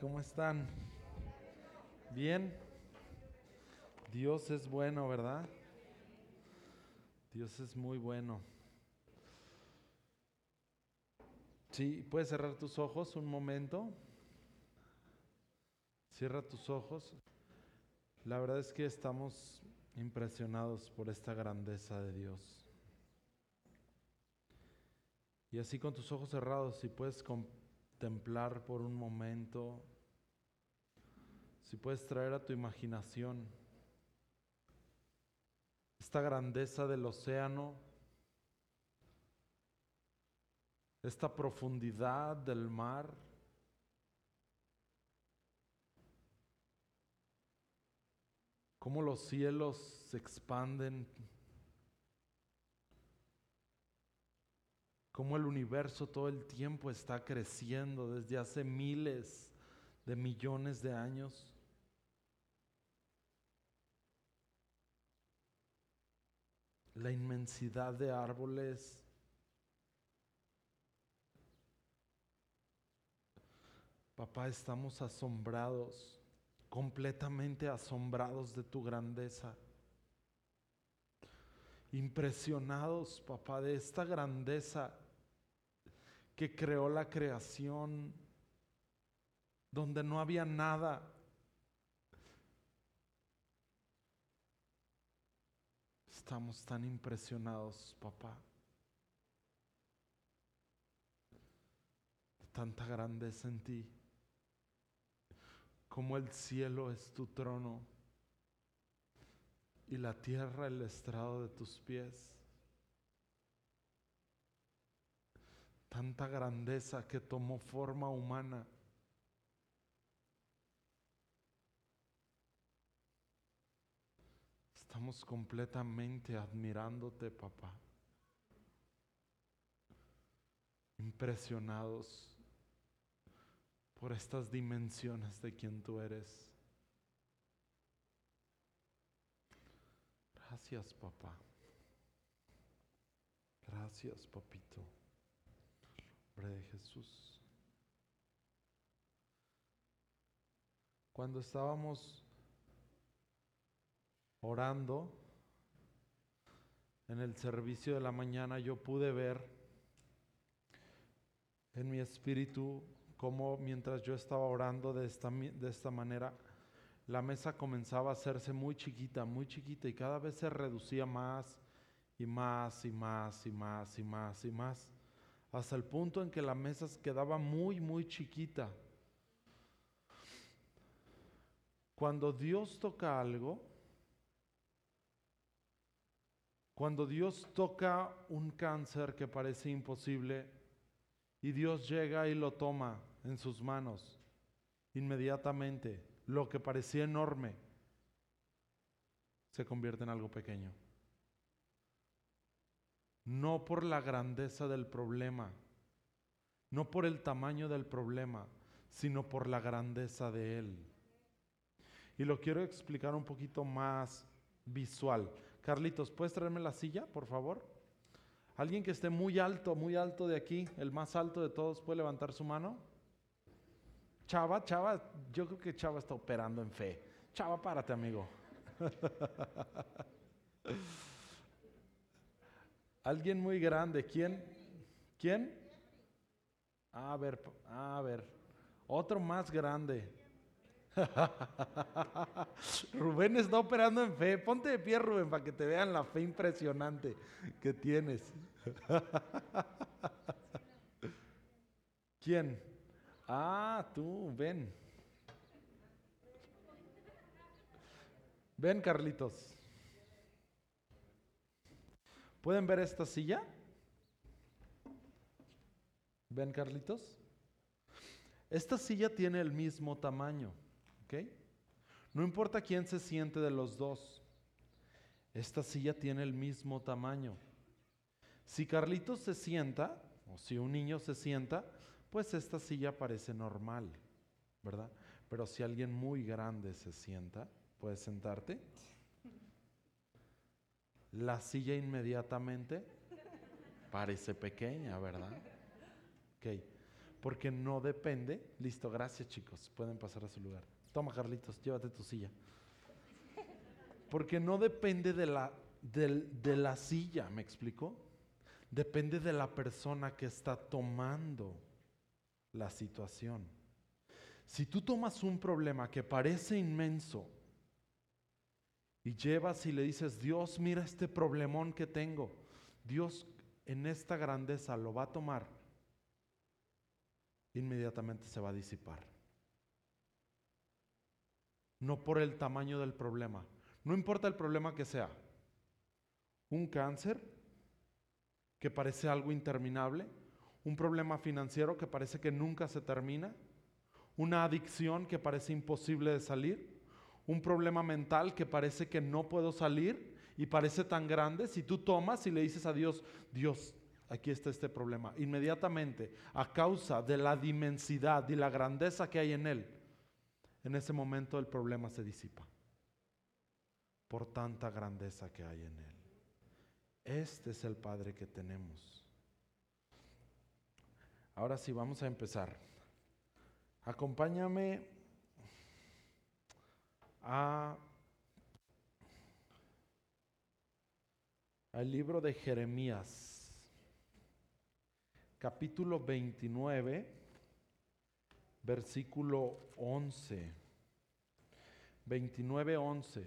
¿cómo están? ¿Bien? Dios es bueno, ¿verdad? Dios es muy bueno. Sí, puedes cerrar tus ojos un momento. Cierra tus ojos. La verdad es que estamos impresionados por esta grandeza de Dios. Y así con tus ojos cerrados, si puedes contemplar por un momento, si puedes traer a tu imaginación esta grandeza del océano, esta profundidad del mar, cómo los cielos se expanden, cómo el universo todo el tiempo está creciendo desde hace miles de millones de años. La inmensidad de árboles. Papá, estamos asombrados completamente asombrados de tu grandeza. Impresionados, papá, de esta grandeza que creó la creación donde no había nada. Estamos tan impresionados, papá. Tanta grandeza en ti como el cielo es tu trono y la tierra el estrado de tus pies. Tanta grandeza que tomó forma humana. Estamos completamente admirándote, papá. Impresionados por estas dimensiones de quien tú eres. Gracias, papá. Gracias, papito. Nombre de Jesús. Cuando estábamos orando en el servicio de la mañana, yo pude ver en mi espíritu cómo mientras yo estaba orando de esta, de esta manera, la mesa comenzaba a hacerse muy chiquita, muy chiquita y cada vez se reducía más y más y más y más y más y más, hasta el punto en que la mesa quedaba muy, muy chiquita. Cuando Dios toca algo, cuando Dios toca un cáncer que parece imposible y Dios llega y lo toma, en sus manos. Inmediatamente, lo que parecía enorme se convierte en algo pequeño. No por la grandeza del problema, no por el tamaño del problema, sino por la grandeza de Él. Y lo quiero explicar un poquito más visual. Carlitos, ¿puedes traerme la silla, por favor? Alguien que esté muy alto, muy alto de aquí, el más alto de todos, ¿puede levantar su mano? Chava, Chava, yo creo que Chava está operando en fe. Chava, párate, amigo. Alguien muy grande. ¿Quién? ¿Quién? A ver, a ver. Otro más grande. Rubén está operando en fe. Ponte de pie, Rubén, para que te vean la fe impresionante que tienes. ¿Quién? Ah, tú, ven. Ven, Carlitos. ¿Pueden ver esta silla? ¿Ven, Carlitos? Esta silla tiene el mismo tamaño, ¿ok? No importa quién se siente de los dos. Esta silla tiene el mismo tamaño. Si Carlitos se sienta, o si un niño se sienta, pues esta silla parece normal, ¿verdad? Pero si alguien muy grande se sienta, puedes sentarte. La silla inmediatamente parece pequeña, ¿verdad? Ok. Porque no depende. Listo, gracias chicos. Pueden pasar a su lugar. Toma, Carlitos, llévate tu silla. Porque no depende de la, de la silla, ¿me explico? Depende de la persona que está tomando la situación. Si tú tomas un problema que parece inmenso y llevas y le dices, Dios, mira este problemón que tengo, Dios en esta grandeza lo va a tomar, inmediatamente se va a disipar. No por el tamaño del problema, no importa el problema que sea. Un cáncer que parece algo interminable, un problema financiero que parece que nunca se termina, una adicción que parece imposible de salir, un problema mental que parece que no puedo salir y parece tan grande, si tú tomas y le dices a Dios, Dios, aquí está este problema, inmediatamente, a causa de la dimensidad y la grandeza que hay en él, en ese momento el problema se disipa por tanta grandeza que hay en él. Este es el Padre que tenemos. Ahora sí, vamos a empezar. Acompáñame a, al libro de Jeremías, capítulo 29, versículo 11. 29, 11.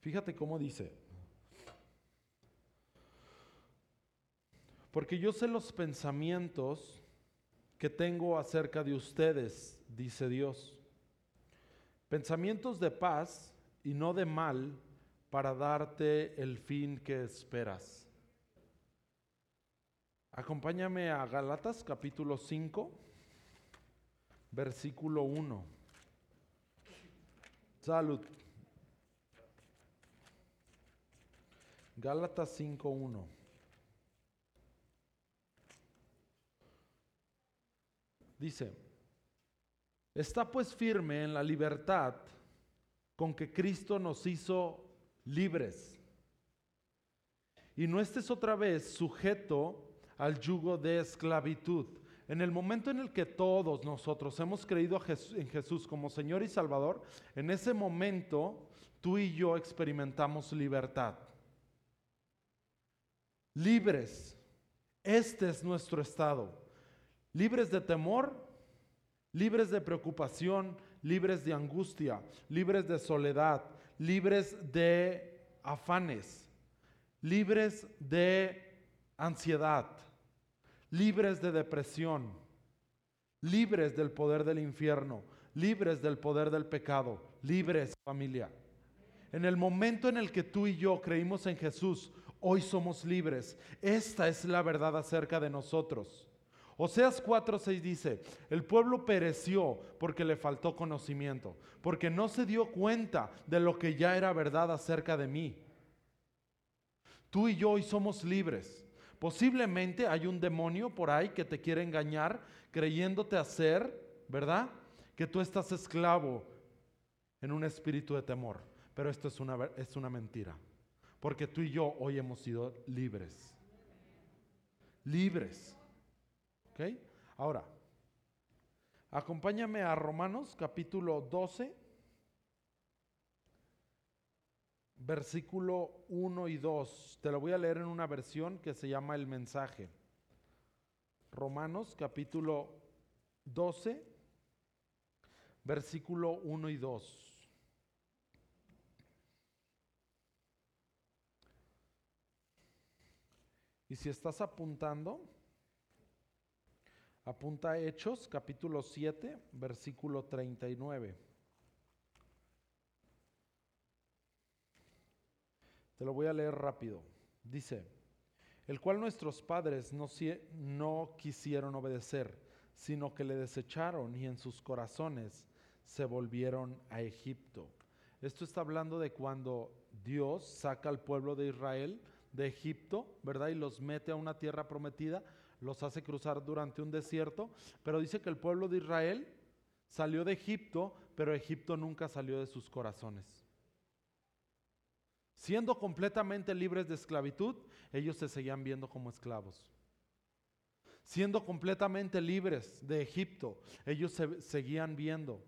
Fíjate cómo dice, Porque yo sé los pensamientos que tengo acerca de ustedes, dice Dios. Pensamientos de paz y no de mal para darte el fin que esperas. Acompáñame a Galatas capítulo 5, versículo 1. Salud. Gálatas 5.1. Dice, está pues firme en la libertad con que Cristo nos hizo libres. Y no estés otra vez sujeto al yugo de esclavitud. En el momento en el que todos nosotros hemos creído en Jesús como Señor y Salvador, en ese momento tú y yo experimentamos libertad. Libres. Este es nuestro estado libres de temor, libres de preocupación, libres de angustia, libres de soledad, libres de afanes, libres de ansiedad, libres de depresión, libres del poder del infierno, libres del poder del pecado, libres familia. En el momento en el que tú y yo creímos en Jesús, hoy somos libres. Esta es la verdad acerca de nosotros. Oseas 4:6 dice, el pueblo pereció porque le faltó conocimiento, porque no se dio cuenta de lo que ya era verdad acerca de mí. Tú y yo hoy somos libres. Posiblemente hay un demonio por ahí que te quiere engañar creyéndote hacer, ¿verdad? Que tú estás esclavo en un espíritu de temor. Pero esto es una, es una mentira. Porque tú y yo hoy hemos sido libres. Libres. Ahora, acompáñame a Romanos capítulo 12, versículo 1 y 2. Te lo voy a leer en una versión que se llama el mensaje. Romanos capítulo 12, versículo 1 y 2. Y si estás apuntando, Apunta Hechos capítulo 7, versículo 39. Te lo voy a leer rápido. Dice, el cual nuestros padres no, no quisieron obedecer, sino que le desecharon y en sus corazones se volvieron a Egipto. Esto está hablando de cuando Dios saca al pueblo de Israel de Egipto, ¿verdad? Y los mete a una tierra prometida los hace cruzar durante un desierto, pero dice que el pueblo de Israel salió de Egipto, pero Egipto nunca salió de sus corazones. Siendo completamente libres de esclavitud, ellos se seguían viendo como esclavos. Siendo completamente libres de Egipto, ellos se seguían viendo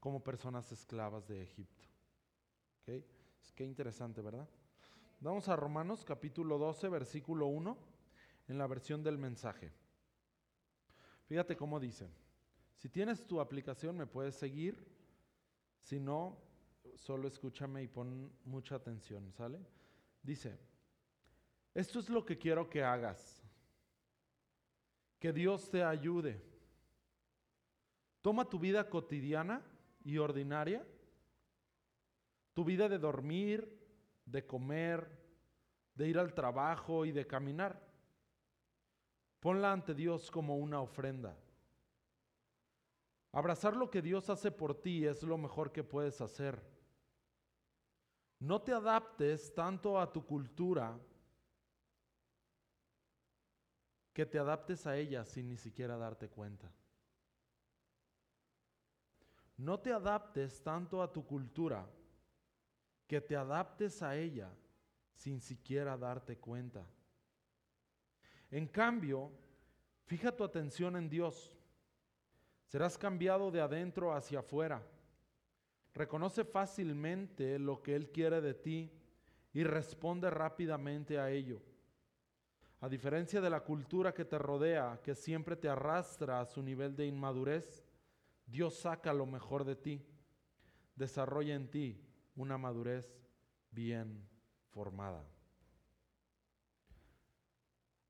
como personas esclavas de Egipto. ¿Okay? Es que interesante, ¿verdad? Vamos a Romanos capítulo 12, versículo 1, en la versión del mensaje. Fíjate cómo dice. Si tienes tu aplicación me puedes seguir. Si no, solo escúchame y pon mucha atención, ¿sale? Dice, esto es lo que quiero que hagas. Que Dios te ayude. Toma tu vida cotidiana y ordinaria, tu vida de dormir, de comer, de ir al trabajo y de caminar. Ponla ante Dios como una ofrenda. Abrazar lo que Dios hace por ti es lo mejor que puedes hacer. No te adaptes tanto a tu cultura que te adaptes a ella sin ni siquiera darte cuenta. No te adaptes tanto a tu cultura que te adaptes a ella sin siquiera darte cuenta. En cambio, fija tu atención en Dios. Serás cambiado de adentro hacia afuera. Reconoce fácilmente lo que Él quiere de ti y responde rápidamente a ello. A diferencia de la cultura que te rodea, que siempre te arrastra a su nivel de inmadurez, Dios saca lo mejor de ti, desarrolla en ti una madurez bien formada.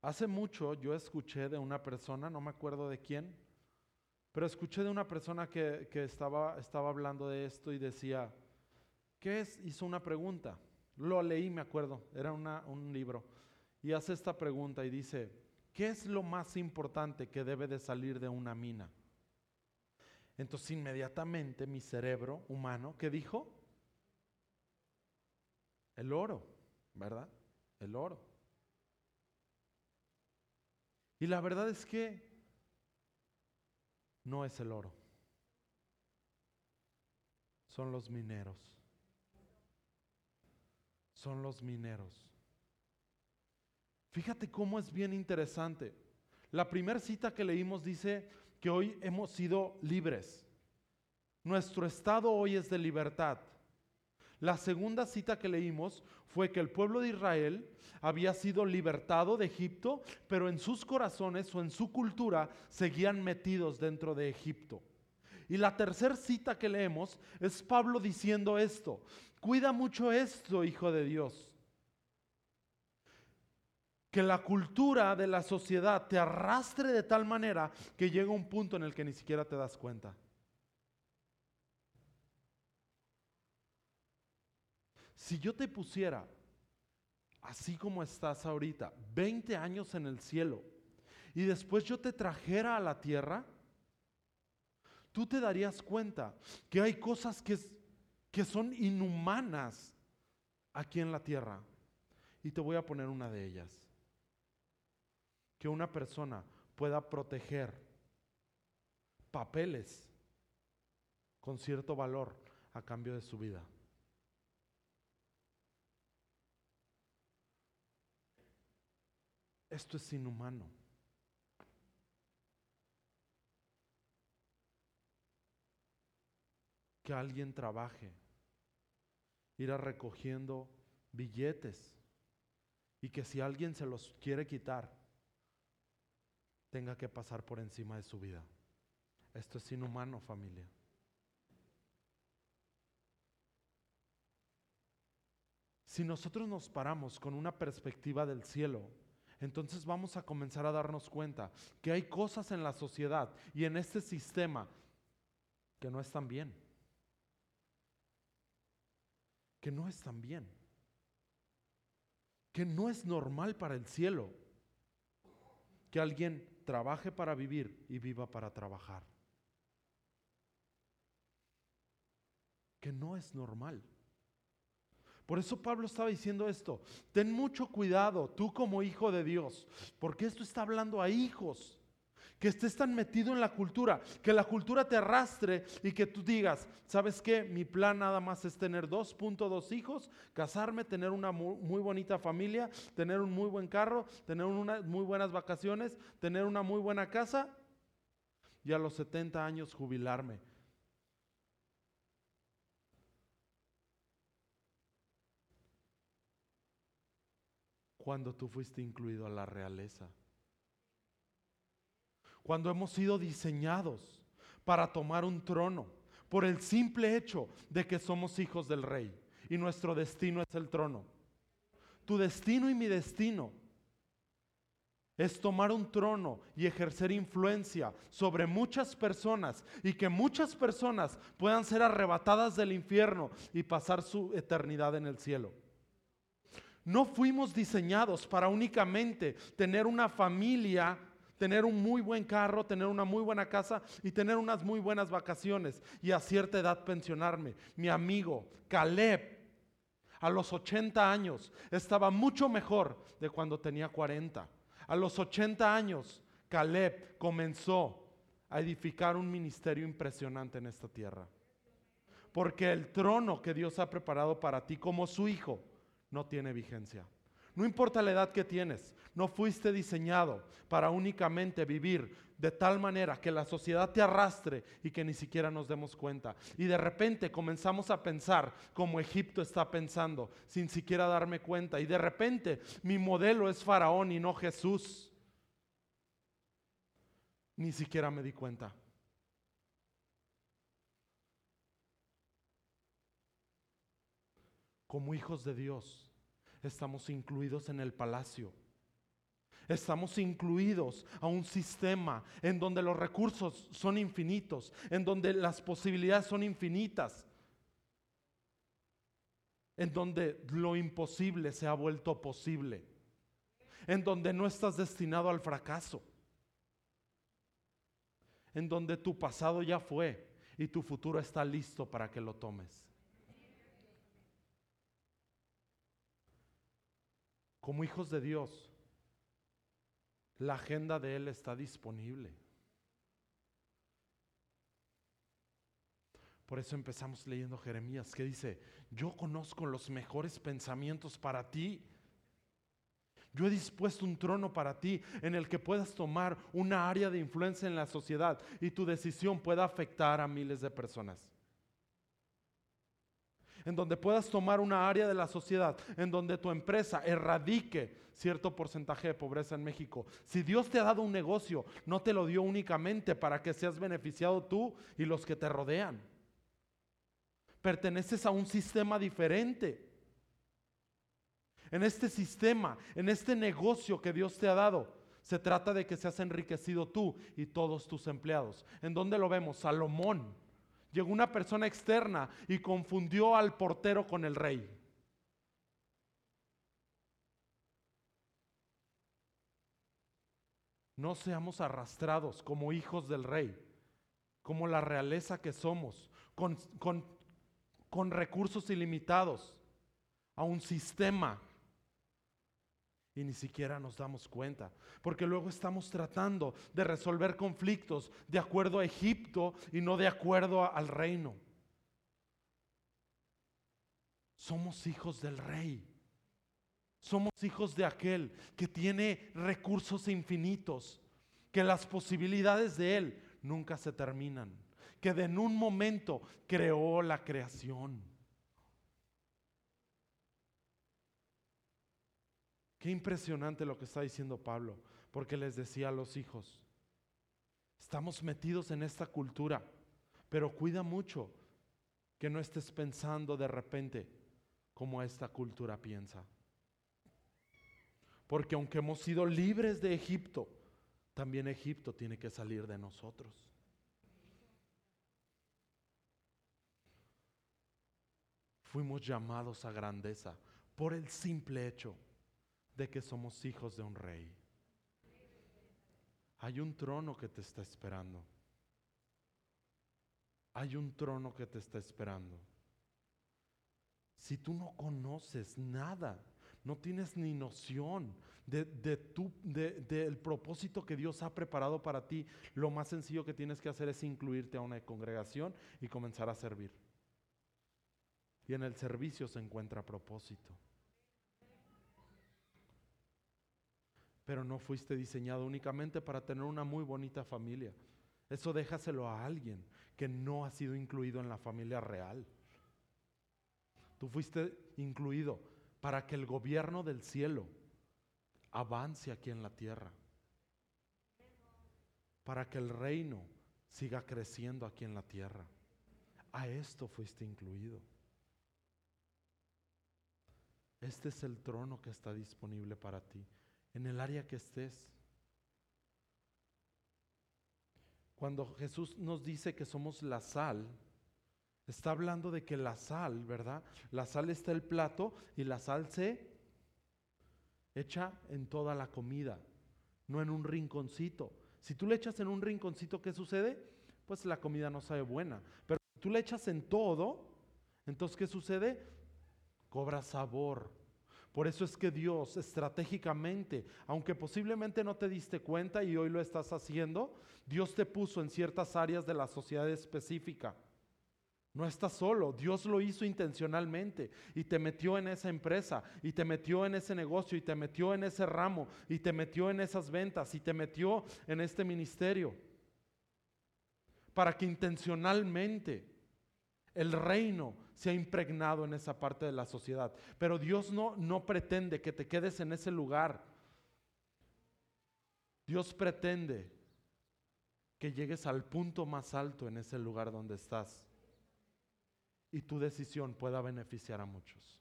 Hace mucho yo escuché de una persona, no me acuerdo de quién, pero escuché de una persona que, estaba, estaba hablando de esto y decía, ¿qué es? Hizo una pregunta. Lo leí, me acuerdo, era un libro. Y hace esta pregunta y dice, ¿qué es lo más importante que debe de salir de una mina? Entonces inmediatamente mi cerebro humano, ¿qué dijo? El oro, ¿verdad? El oro. Y la verdad es que no es el oro, son los mineros. Son los mineros. Fíjate cómo es bien interesante. La primera cita que leímos dice que hoy hemos sido libres. Nuestro estado hoy es de libertad. La segunda cita que leímos fue que el pueblo de Israel había sido libertado de Egipto, pero en sus corazones o en su cultura seguían metidos dentro de Egipto. Y la tercera cita que leemos es Pablo diciendo esto, cuida mucho esto, hijo de Dios. Que la cultura de la sociedad te arrastre de tal manera que llega un punto en el que ni siquiera te das cuenta. Si yo te pusiera, así como estás ahorita, 20 años en el cielo, y después yo te trajera a la tierra, tú te darías cuenta que hay cosas que, que son inhumanas aquí en la tierra. Y te voy a poner una de ellas. Que una persona pueda proteger papeles con cierto valor a cambio de su vida. Esto es inhumano. Que alguien trabaje, irá recogiendo billetes y que si alguien se los quiere quitar, tenga que pasar por encima de su vida. Esto es inhumano, familia. Si nosotros nos paramos con una perspectiva del cielo, entonces vamos a comenzar a darnos cuenta que hay cosas en la sociedad y en este sistema que no están bien. Que no están bien. Que no es normal para el cielo que alguien trabaje para vivir y viva para trabajar. Que no es normal. Por eso Pablo estaba diciendo esto. Ten mucho cuidado, tú como hijo de Dios, porque esto está hablando a hijos que estés tan metido en la cultura, que la cultura te arrastre y que tú digas, ¿sabes qué? Mi plan nada más es tener 2.2 hijos, casarme, tener una muy, bonita familia, tener un muy buen carro, tener unas muy buenas vacaciones, tener una muy buena casa y a los 70 años jubilarme. Cuando tú fuiste incluido a la realeza cuando hemos sido diseñados para tomar un trono por el simple hecho de que somos hijos del rey y nuestro destino es el trono. Tu destino y mi destino es tomar un trono y ejercer influencia sobre muchas personas y que muchas personas puedan ser arrebatadas del infierno y pasar su eternidad en el cielo. No fuimos diseñados para únicamente tener una familia tener un muy buen carro, tener una muy buena casa y tener unas muy buenas vacaciones y a cierta edad pensionarme. Mi amigo Caleb, a los 80 años, estaba mucho mejor de cuando tenía 40. A los 80 años, Caleb comenzó a edificar un ministerio impresionante en esta tierra. Porque el trono que Dios ha preparado para ti como su hijo no tiene vigencia. No importa la edad que tienes, no fuiste diseñado para únicamente vivir de tal manera que la sociedad te arrastre y que ni siquiera nos demos cuenta. Y de repente comenzamos a pensar como Egipto está pensando, sin siquiera darme cuenta. Y de repente mi modelo es Faraón y no Jesús. Ni siquiera me di cuenta. Como hijos de Dios estamos incluidos en el palacio. Estamos incluidos a un sistema en donde los recursos son infinitos, en donde las posibilidades son infinitas, en donde lo imposible se ha vuelto posible, en donde no estás destinado al fracaso, en donde tu pasado ya fue y tu futuro está listo para que lo tomes. Como hijos de Dios, la agenda de Él está disponible. Por eso empezamos leyendo Jeremías, que dice, yo conozco los mejores pensamientos para ti. Yo he dispuesto un trono para ti en el que puedas tomar una área de influencia en la sociedad y tu decisión pueda afectar a miles de personas en donde puedas tomar una área de la sociedad, en donde tu empresa erradique cierto porcentaje de pobreza en México. Si Dios te ha dado un negocio, no te lo dio únicamente para que seas beneficiado tú y los que te rodean. Perteneces a un sistema diferente. En este sistema, en este negocio que Dios te ha dado, se trata de que seas enriquecido tú y todos tus empleados. ¿En dónde lo vemos? Salomón Llegó una persona externa y confundió al portero con el rey. No seamos arrastrados como hijos del rey, como la realeza que somos, con, con recursos ilimitados, a un sistema y ni siquiera nos damos cuenta, porque luego estamos tratando de resolver conflictos de acuerdo a Egipto y no de acuerdo al reino. Somos hijos del rey. Somos hijos de aquel que tiene recursos infinitos, que las posibilidades de él nunca se terminan, que en un momento creó la creación. Qué impresionante lo que está diciendo Pablo, porque les decía a los hijos, estamos metidos en esta cultura, pero cuida mucho que no estés pensando de repente como esta cultura piensa. Porque aunque hemos sido libres de Egipto, también Egipto tiene que salir de nosotros. Fuimos llamados a grandeza por el simple hecho de que somos hijos de un rey. Hay un trono que te está esperando. Hay un trono que te está esperando. Si tú no conoces nada, No tienes ni noción de, de tu- de- del propósito que Dios ha preparado para ti. Lo más sencillo que tienes que hacer es incluirte a una congregación y comenzar a servir. Y en el servicio se encuentra propósito. Pero no fuiste diseñado únicamente para tener una muy bonita familia. Eso déjaselo a alguien que no ha sido incluido en la familia real. Tú fuiste incluido para que el gobierno del cielo avance aquí en la tierra. Para que el reino siga creciendo aquí en la tierra. A esto fuiste incluido. Este es el trono que está disponible para ti, en el área que estés. Cuando Jesús nos dice que somos la sal, está hablando de que la sal, ¿verdad? La sal está el plato y la sal se echa en toda la comida, no en un rinconcito. Si tú le echas en un rinconcito, ¿qué sucede? Pues la comida no sabe buena. Pero si tú le echas en todo, entonces ¿qué sucede? Cobra sabor. Por eso es que Dios estratégicamente, aunque posiblemente no te diste cuenta y hoy lo estás haciendo, Dios te puso en ciertas áreas de la sociedad específica. No estás solo, Dios lo hizo intencionalmente y te metió en esa empresa y te metió en ese negocio y te metió en ese ramo y te metió en esas ventas y te metió en este ministerio para que intencionalmente el reino se ha impregnado en esa parte de la sociedad. Pero Dios no, no pretende que te quedes en ese lugar. Dios pretende que llegues al punto más alto en ese lugar donde estás y tu decisión pueda beneficiar a muchos.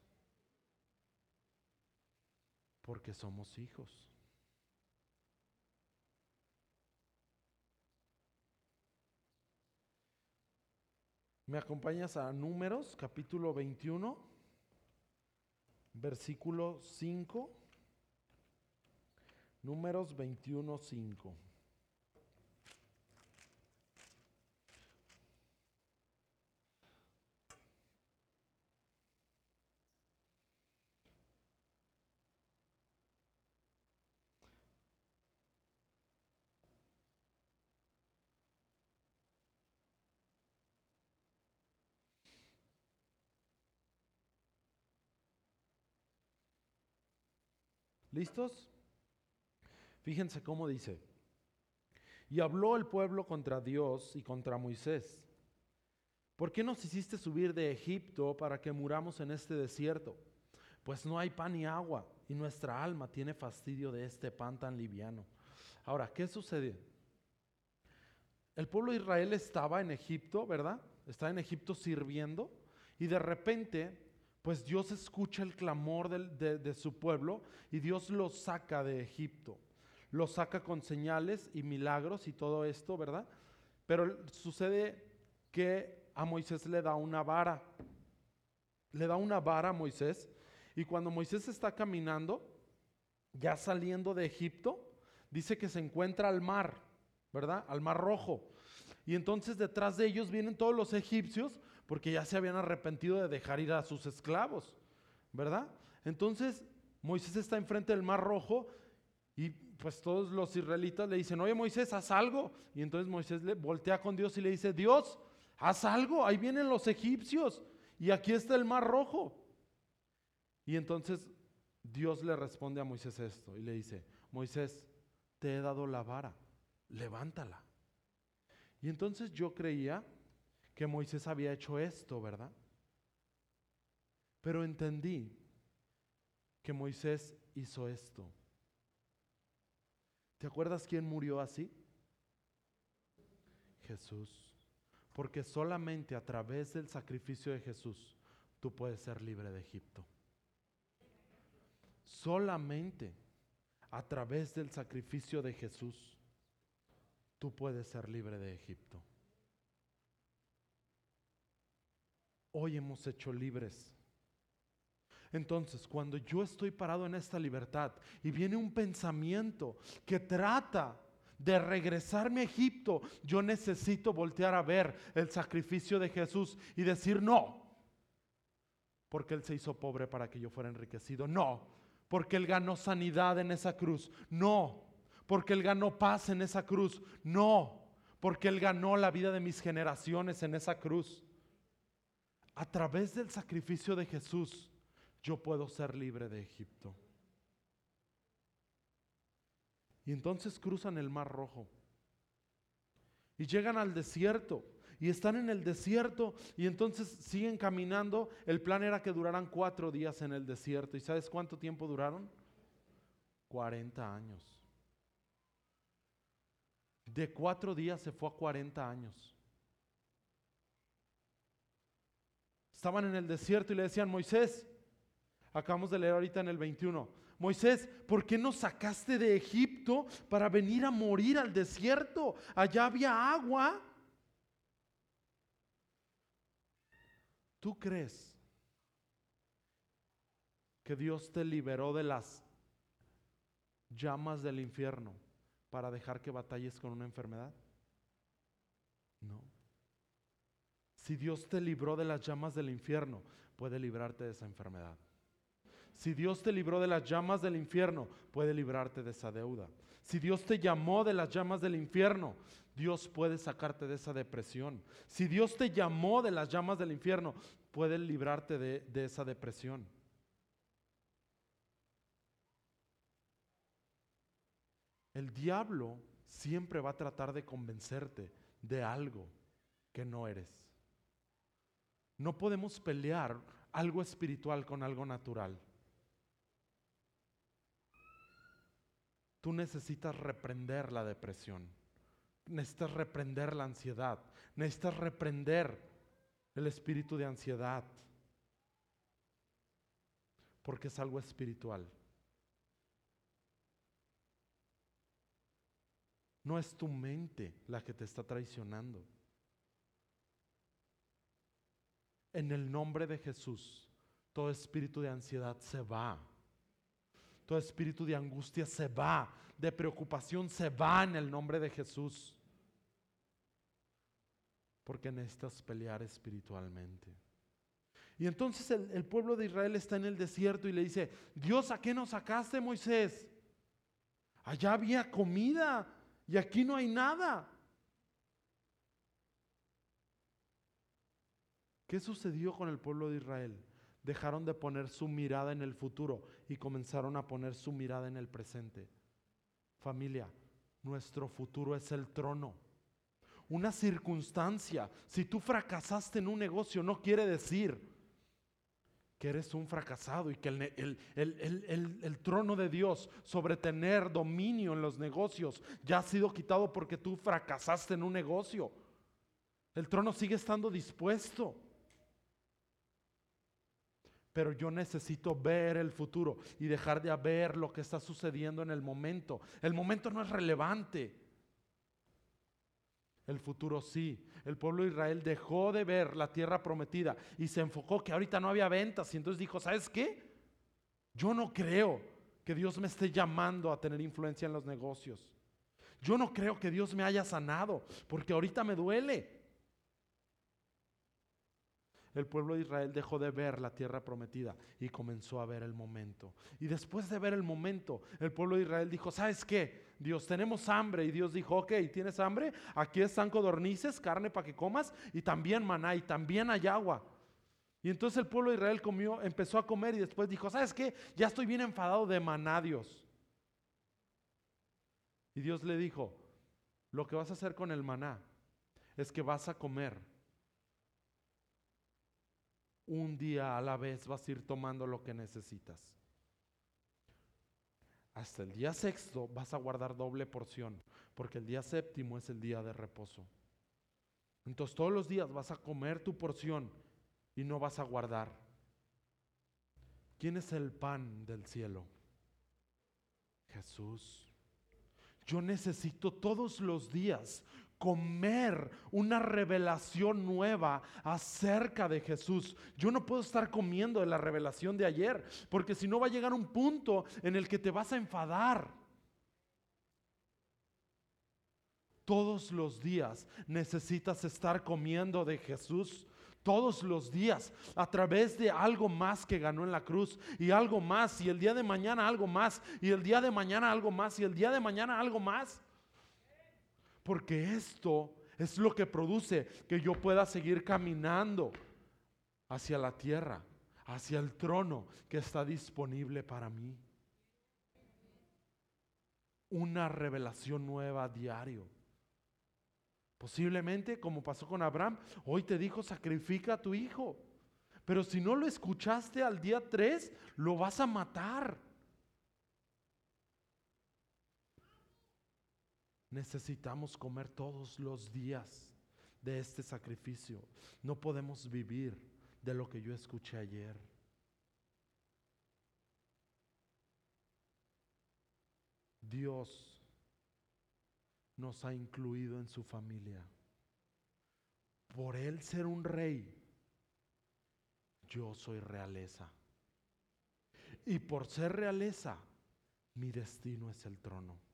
Porque somos hijos. ¿Me acompañas a Números, capítulo 21, versículo 5? Números 21, 5. ¿Listos? Fíjense cómo dice. Y habló el pueblo contra Dios y contra Moisés. ¿Por qué nos hiciste subir de Egipto para que muramos en este desierto? Pues no hay pan ni agua y nuestra alma tiene fastidio de este pan tan liviano. Ahora, ¿qué sucede? El pueblo de Israel estaba en Egipto, ¿verdad? Estaba en Egipto sirviendo y de repente pues Dios escucha el clamor de su pueblo y Dios los saca de Egipto. Los saca con señales y milagros y todo esto, ¿verdad? Pero sucede que a Moisés le da una vara. Le da una vara a Moisés y cuando Moisés está caminando, ya saliendo de Egipto, dice que se encuentra al mar, ¿verdad? Al mar rojo. Y entonces detrás de ellos vienen todos los egipcios porque ya se habían arrepentido de dejar ir a sus esclavos, ¿verdad? Entonces Moisés está enfrente del mar rojo y pues todos los israelitas le dicen, oye Moisés, haz algo. Y entonces Moisés le voltea con Dios y le dice, Dios, haz algo, ahí vienen los egipcios y aquí está el mar rojo. Y entonces Dios le responde a Moisés esto y le dice, Moisés, te he dado la vara, levántala. Y entonces yo creía que Moisés había hecho esto, ¿verdad? Pero entendí que Moisés hizo esto. ¿Te acuerdas quién murió así? Jesús. Porque solamente a través del sacrificio de Jesús tú puedes ser libre de Egipto. Solamente a través del sacrificio de Jesús tú puedes ser libre de Egipto. Hoy hemos hecho libres. Entonces, cuando yo estoy parado en esta libertad y viene un pensamiento que trata de regresarme a Egipto, yo necesito voltear a ver el sacrificio de Jesús y decir no, porque Él se hizo pobre para que yo fuera enriquecido. No, porque Él ganó sanidad en esa cruz. No, porque Él ganó paz en esa cruz. No, porque Él ganó la vida de mis generaciones en esa cruz. A través del sacrificio de Jesús, yo puedo ser libre de Egipto. Y entonces cruzan el Mar Rojo y llegan al desierto y están en el desierto y entonces siguen caminando. El plan era que duraran cuatro días en el desierto. ¿Y sabes cuánto tiempo duraron? 40 años. De cuatro días se fue a 40 años. Estaban en el desierto y le decían, Moisés, acabamos de leer ahorita en el 21, Moisés, ¿por qué nos sacaste de Egipto para venir a morir al desierto? Allá había agua. ¿Tú crees que Dios te liberó de las llamas del infierno para dejar que batalles con una enfermedad? No. Si Dios te libró de las llamas del infierno, puede librarte de esa enfermedad. Si Dios te libró de las llamas del infierno, puede librarte de esa deuda. Si Dios te llamó de las llamas del infierno, Dios puede sacarte de esa depresión. Si Dios te llamó de las llamas del infierno, puede librarte de, de esa depresión. El diablo siempre va a tratar de convencerte de algo que no eres. No podemos pelear algo espiritual con algo natural. Tú necesitas reprender la depresión. Necesitas reprender la ansiedad. Necesitas reprender el espíritu de ansiedad. Porque es algo espiritual. No es tu mente la que te está traicionando. En el nombre de Jesús, todo espíritu de ansiedad se va. Todo espíritu de angustia se va. De preocupación se va en el nombre de Jesús. Porque necesitas pelear espiritualmente. Y entonces el, pueblo de Israel está en el desierto y le dice, Dios, ¿a qué nos sacaste, Moisés? Allá había comida y aquí no hay nada. ¿Qué sucedió con el pueblo de Israel? Dejaron de poner su mirada en el futuro y comenzaron a poner su mirada en el presente. Familia, nuestro futuro es el trono. Una circunstancia, si tú fracasaste en un negocio, no quiere decir que eres un fracasado y que el, trono de Dios sobre tener dominio en los negocios ya ha sido quitado porque tú fracasaste en un negocio. El trono sigue estando dispuesto. Pero yo necesito ver el futuro y dejar de ver lo que está sucediendo en el momento. El momento no es relevante. El futuro sí. El pueblo de Israel dejó de ver la tierra prometida y se enfocó que ahorita no había ventas y entonces dijo, ¿sabes qué? Yo no creo que Dios me esté llamando a tener influencia en los negocios. Yo no creo que Dios me haya sanado porque ahorita me duele el pueblo de Israel dejó de ver la tierra prometida y comenzó a ver el momento. Y después de ver el momento, el pueblo de Israel dijo, ¿sabes qué? Dios, tenemos hambre. Y Dios dijo, ok, ¿tienes hambre? Aquí están codornices, carne para que comas, y también maná, y también hay agua. Y entonces el pueblo de Israel comió, empezó a comer y después dijo, ¿sabes qué? Ya estoy bien enfadado de maná, Dios. Y Dios le dijo, lo que vas a hacer con el maná es que vas a comer un día a la vez vas a ir tomando lo que necesitas. Hasta el día sexto vas a guardar doble porción, porque el día séptimo es el día de reposo. Entonces todos los días vas a comer tu porción y no vas a guardar. ¿Quién es el pan del cielo? Jesús. Yo necesito todos los días comer una revelación nueva acerca de Jesús. Yo no puedo estar comiendo de la revelación de ayer, porque si no va a llegar un punto en el que te vas a enfadar. Todos los días necesitas estar comiendo de Jesús. todos los días a través de algo más que ganó en la cruz y algo más y el día de mañana algo más y el día de mañana algo más y el día de mañana algo más. Porque esto es lo que produce que yo pueda seguir caminando hacia la tierra, hacia el trono que está disponible para mí. Una revelación nueva a diario. Posiblemente, como pasó con Abraham, hoy te dijo, sacrifica a tu hijo. Pero si no lo escuchaste al día 3, lo vas a matar. Necesitamos comer todos los días de este sacrificio. No podemos vivir de lo que yo escuché ayer. Dios nos ha incluido en su familia. Por él ser un rey, yo soy realeza. Y por ser realeza, mi destino es el trono.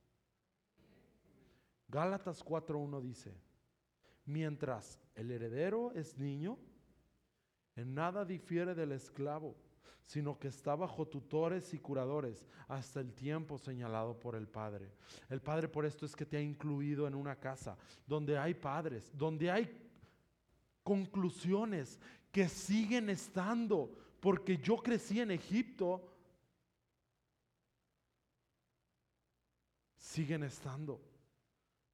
Gálatas 4.1 dice, mientras el heredero es niño, en nada difiere del esclavo sino que está bajo tutores y curadores hasta el tiempo señalado por el Padre. El Padre por esto es que te ha incluido en una casa donde hay padres, donde hay conclusiones que siguen estando, porque yo crecí en Egipto, siguen estando.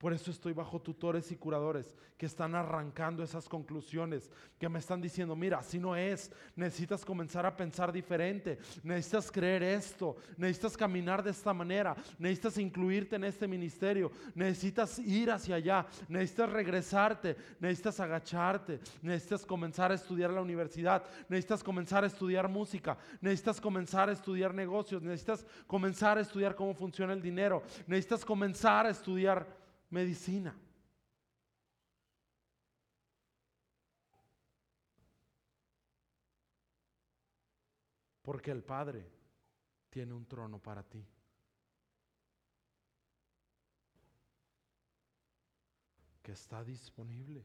Por eso estoy bajo tutores y curadores que están arrancando esas conclusiones, que me están diciendo, mira, así no es, necesitas comenzar a pensar diferente, necesitas creer esto, necesitas caminar de esta manera, necesitas incluirte en este ministerio, necesitas ir hacia allá, necesitas regresarte, necesitas agacharte, necesitas comenzar a estudiar la universidad, necesitas comenzar a estudiar música, necesitas comenzar a estudiar negocios, necesitas comenzar a estudiar cómo funciona el dinero, necesitas comenzar a estudiar medicina. Porque el Padre tiene un trono para ti. Que está disponible.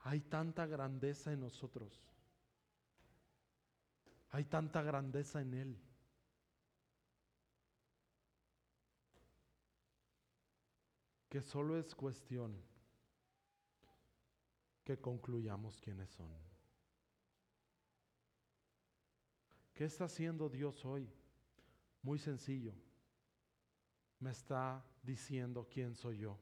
Hay tanta grandeza en nosotros. Hay tanta grandeza en Él. Que solo es cuestión que concluyamos quiénes son. ¿Qué está haciendo Dios hoy? Muy sencillo. Me está diciendo quién soy yo.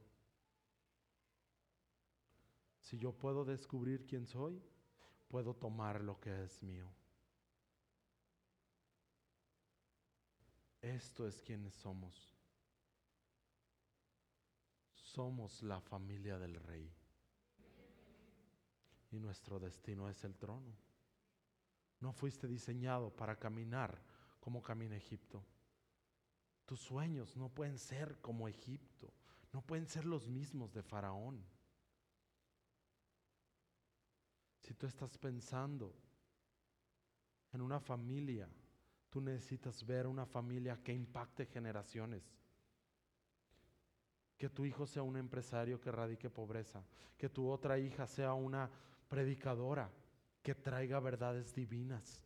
Si yo puedo descubrir quién soy, puedo tomar lo que es mío. Esto es quienes somos somos la familia del rey. Y nuestro destino es el trono. No fuiste diseñado para caminar como camina Egipto. Tus sueños no pueden ser como Egipto. No pueden ser los mismos de Faraón. Si tú estás pensando en una familia, tú necesitas ver una familia que impacte generaciones que tu hijo sea un empresario que radique pobreza, que tu otra hija sea una predicadora que traiga verdades divinas.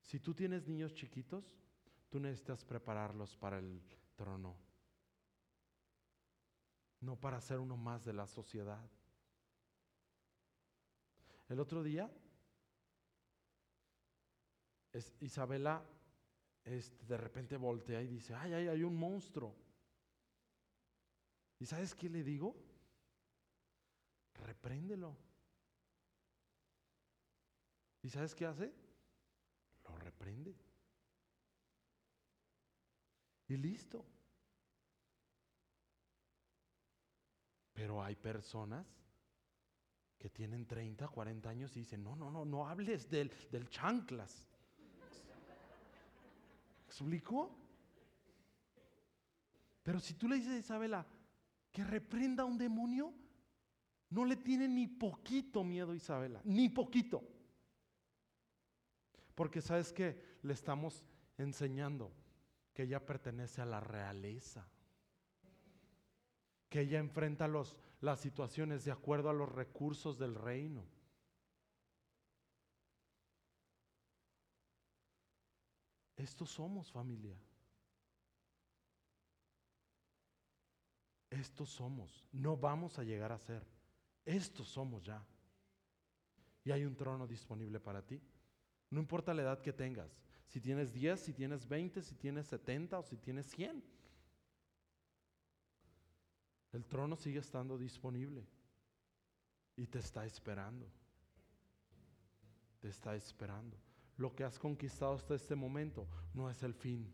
Si tú tienes niños chiquitos, tú necesitas prepararlos para el trono, no para ser uno más de la sociedad. El otro día, Isabela este, de repente voltea y dice, ay, ay, hay un monstruo. ¿Y sabes qué le digo? Repréndelo. ¿Y sabes qué hace? Lo reprende. Y listo. Pero hay personas que tienen 30, 40 años y dicen, no, no, no, no hables del, del chanclas explicó? Pero si tú le dices a Isabela que reprenda a un demonio, no le tiene ni poquito miedo Isabela, ni poquito. Porque sabes que le estamos enseñando que ella pertenece a la realeza, que ella enfrenta los, las situaciones de acuerdo a los recursos del reino. Estos somos familia. Estos somos. No vamos a llegar a ser. Estos somos ya. Y hay un trono disponible para ti. No importa la edad que tengas. Si tienes 10, si tienes 20, si tienes 70 o si tienes 100. El trono sigue estando disponible. Y te está esperando. Te está esperando. Lo que has conquistado hasta este momento no es el fin.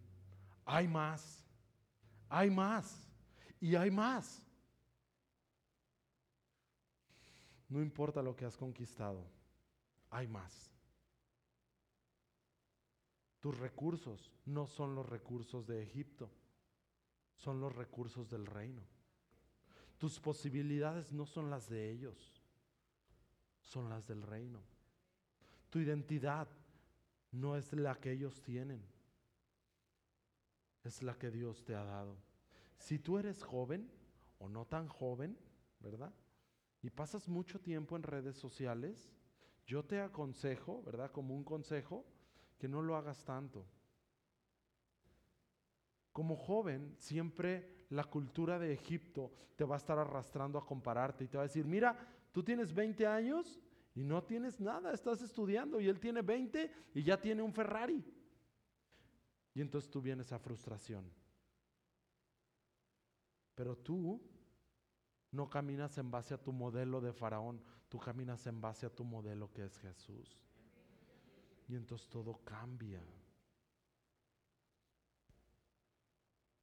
Hay más. Hay más. Y hay más. No importa lo que has conquistado, hay más. Tus recursos no son los recursos de Egipto, son los recursos del reino. Tus posibilidades no son las de ellos, son las del reino. Tu identidad no es la que ellos tienen, es la que Dios te ha dado. Si tú eres joven o no tan joven, ¿verdad? Y pasas mucho tiempo en redes sociales, yo te aconsejo, ¿verdad? Como un consejo, que no lo hagas tanto. Como joven, siempre la cultura de Egipto te va a estar arrastrando a compararte y te va a decir, mira, tú tienes 20 años y no tienes nada, estás estudiando y él tiene 20 y ya tiene un Ferrari. Y entonces tú vienes a frustración. Pero tú no caminas en base a tu modelo de faraón, tú caminas en base a tu modelo que es Jesús. Y entonces todo cambia.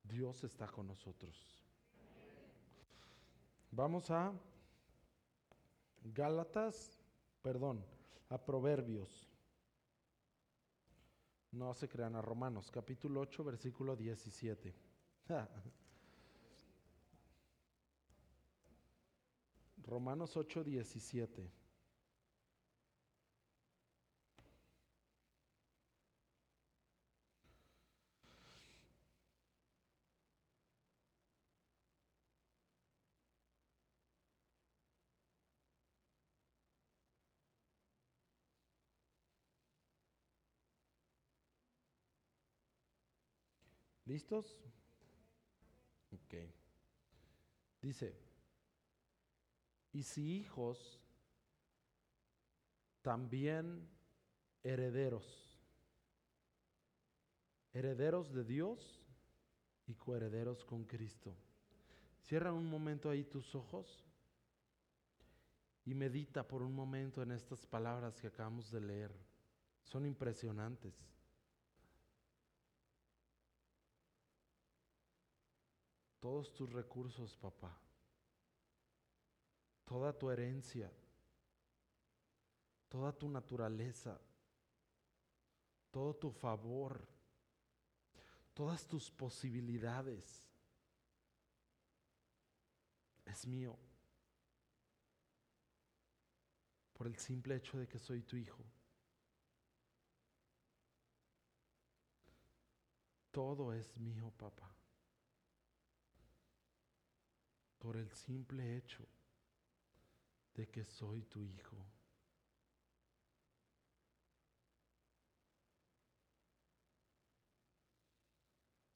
Dios está con nosotros. Vamos a Gálatas, perdón, a Proverbios. No se crean a Romanos, capítulo 8, versículo 17. Romanos 8, 17. ¿Listos? Ok. Dice, y si hijos, también herederos, herederos de Dios y coherederos con Cristo. Cierra un momento ahí tus ojos y medita por un momento en estas palabras que acabamos de leer. Son impresionantes. Todos tus recursos, papá toda tu herencia, toda tu naturaleza, todo tu favor, todas tus posibilidades. Es mío. Por el simple hecho de que soy tu hijo. Todo es mío, papá. Por el simple hecho de que soy tu hijo.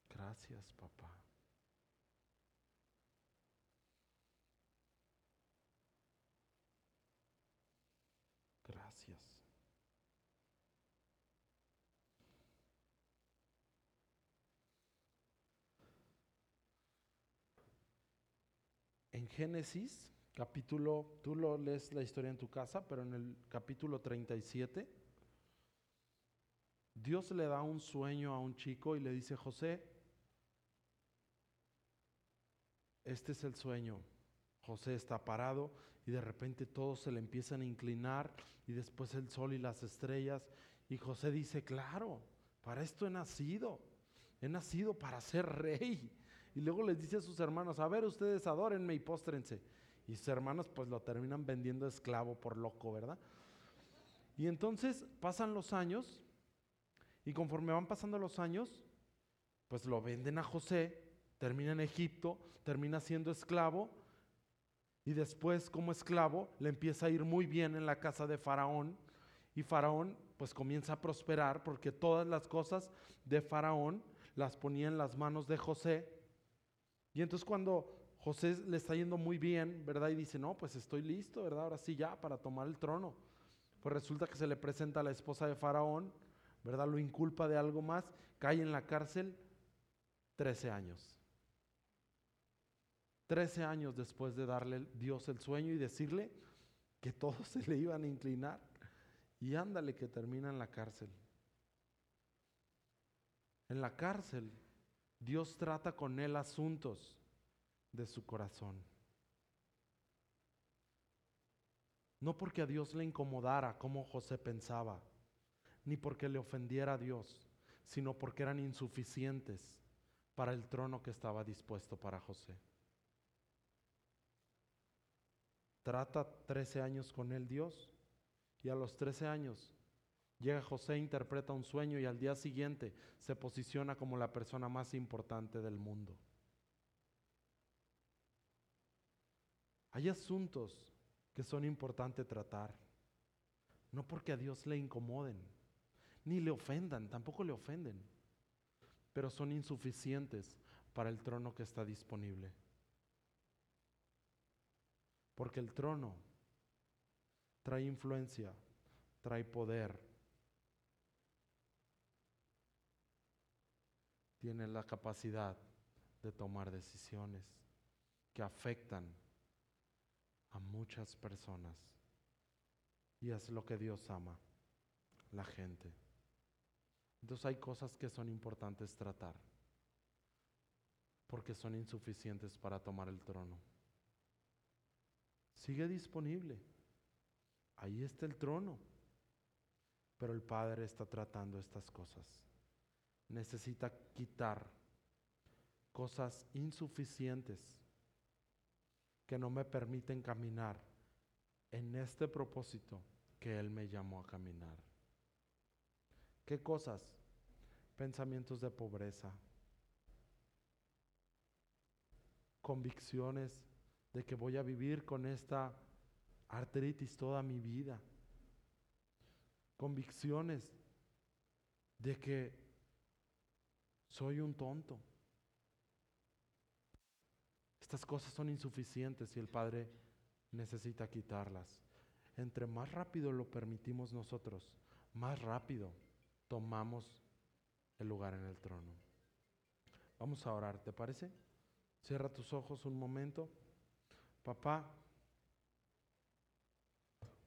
Gracias, papá. Gracias. En Génesis capítulo, tú lo lees la historia en tu casa, pero en el capítulo 37, Dios le da un sueño a un chico y le dice, José, este es el sueño. José está parado y de repente todos se le empiezan a inclinar y después el sol y las estrellas. Y José dice, claro, para esto he nacido. He nacido para ser rey. Y luego les dice a sus hermanos, a ver, ustedes adórenme y póstrense. Y sus hermanos pues lo terminan vendiendo esclavo por loco, ¿verdad? Y entonces pasan los años y conforme van pasando los años, pues lo venden a José, termina en Egipto, termina siendo esclavo Y después, como esclavo, le empieza a ir muy bien en la casa de Faraón. Y Faraón pues comienza a prosperar porque todas las cosas de Faraón las ponía en las manos de José. Y entonces cuando José le está yendo muy bien, ¿verdad? Y dice, no, pues estoy listo, ¿verdad? Ahora sí ya para tomar el trono. Pues resulta que se le presenta a la esposa de Faraón, ¿verdad? Lo inculpa de algo más, cae en la cárcel 13 años. 13 años después de darle Dios el sueño y decirle que todos se le iban a inclinar. Y ándale que termina en la cárcel. En la cárcel, Dios trata con él asuntos de su corazón. No porque a Dios le incomodara como José pensaba, ni porque le ofendiera a Dios, sino porque eran insuficientes para el trono que estaba dispuesto para José. Trata 13 años con él Dios y a los 13 años llega José, interpreta un sueño y al día siguiente se posiciona como la persona más importante del mundo. Hay asuntos que son importantes tratar, no porque a Dios le incomoden, ni le ofendan, tampoco le ofenden, pero son insuficientes para el trono que está disponible. Porque el trono trae influencia, trae poder, tiene la capacidad de tomar decisiones que afectan a muchas personas. Y es lo que Dios ama, la gente. Entonces hay cosas que son importantes tratar, porque son insuficientes para tomar el trono. Sigue disponible. Ahí está el trono. Pero el Padre está tratando estas cosas. Necesita quitar cosas insuficientes que no me permiten caminar en este propósito que Él me llamó a caminar. ¿Qué cosas? Pensamientos de pobreza, convicciones de que voy a vivir con esta artritis toda mi vida. Convicciones de que soy un tonto. Estas cosas son insuficientes y el Padre necesita quitarlas. Entre más rápido lo permitimos nosotros, más rápido tomamos el lugar en el trono. Vamos a orar, ¿te parece? Cierra tus ojos un momento. Papá,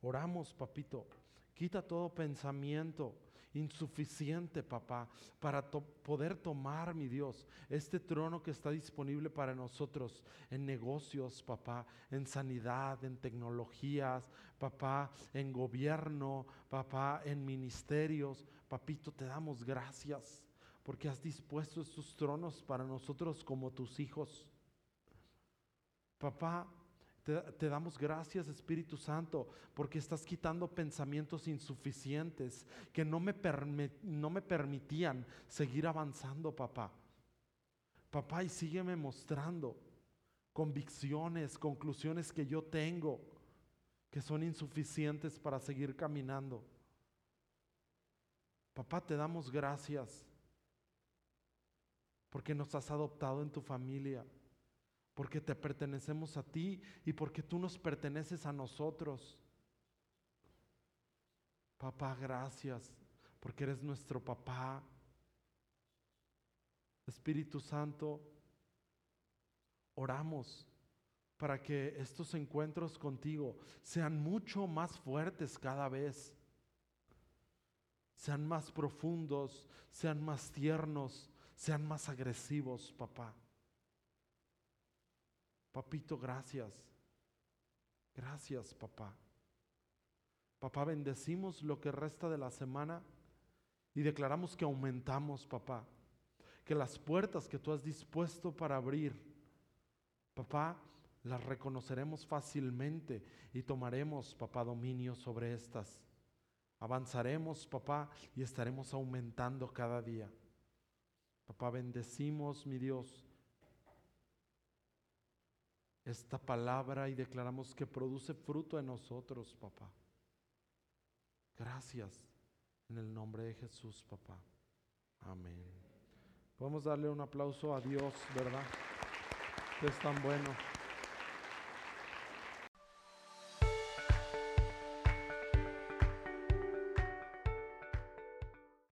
oramos, papito, quita todo pensamiento insuficiente, papá, para poder tomar, mi Dios, este trono que está disponible para nosotros en negocios, papá, en sanidad, en tecnologías, papá, en gobierno, papá, en ministerios. Papito, te damos gracias porque has dispuesto estos tronos para nosotros como tus hijos. Papá, te, damos gracias, Espíritu Santo, porque estás quitando pensamientos insuficientes que no me, no me permitían seguir avanzando, papá. Papá, y sígueme mostrando convicciones, conclusiones que yo tengo que son insuficientes para seguir caminando. Papá, te damos gracias porque nos has adoptado en tu familia porque te pertenecemos a ti y porque tú nos perteneces a nosotros. Papá, gracias, porque eres nuestro papá. Espíritu Santo, oramos para que estos encuentros contigo sean mucho más fuertes cada vez, sean más profundos, sean más tiernos, sean más agresivos, papá. Papito, gracias. Gracias, papá. Papá, bendecimos lo que resta de la semana y declaramos que aumentamos, papá. Que las puertas que tú has dispuesto para abrir, papá, las reconoceremos fácilmente y tomaremos, papá, dominio sobre estas. Avanzaremos, papá, y estaremos aumentando cada día. Papá, bendecimos, mi Dios, esta palabra y declaramos que produce fruto en nosotros, papá. Gracias en el nombre de Jesús, papá. Amén. Podemos darle un aplauso a Dios, ¿verdad? es tan bueno.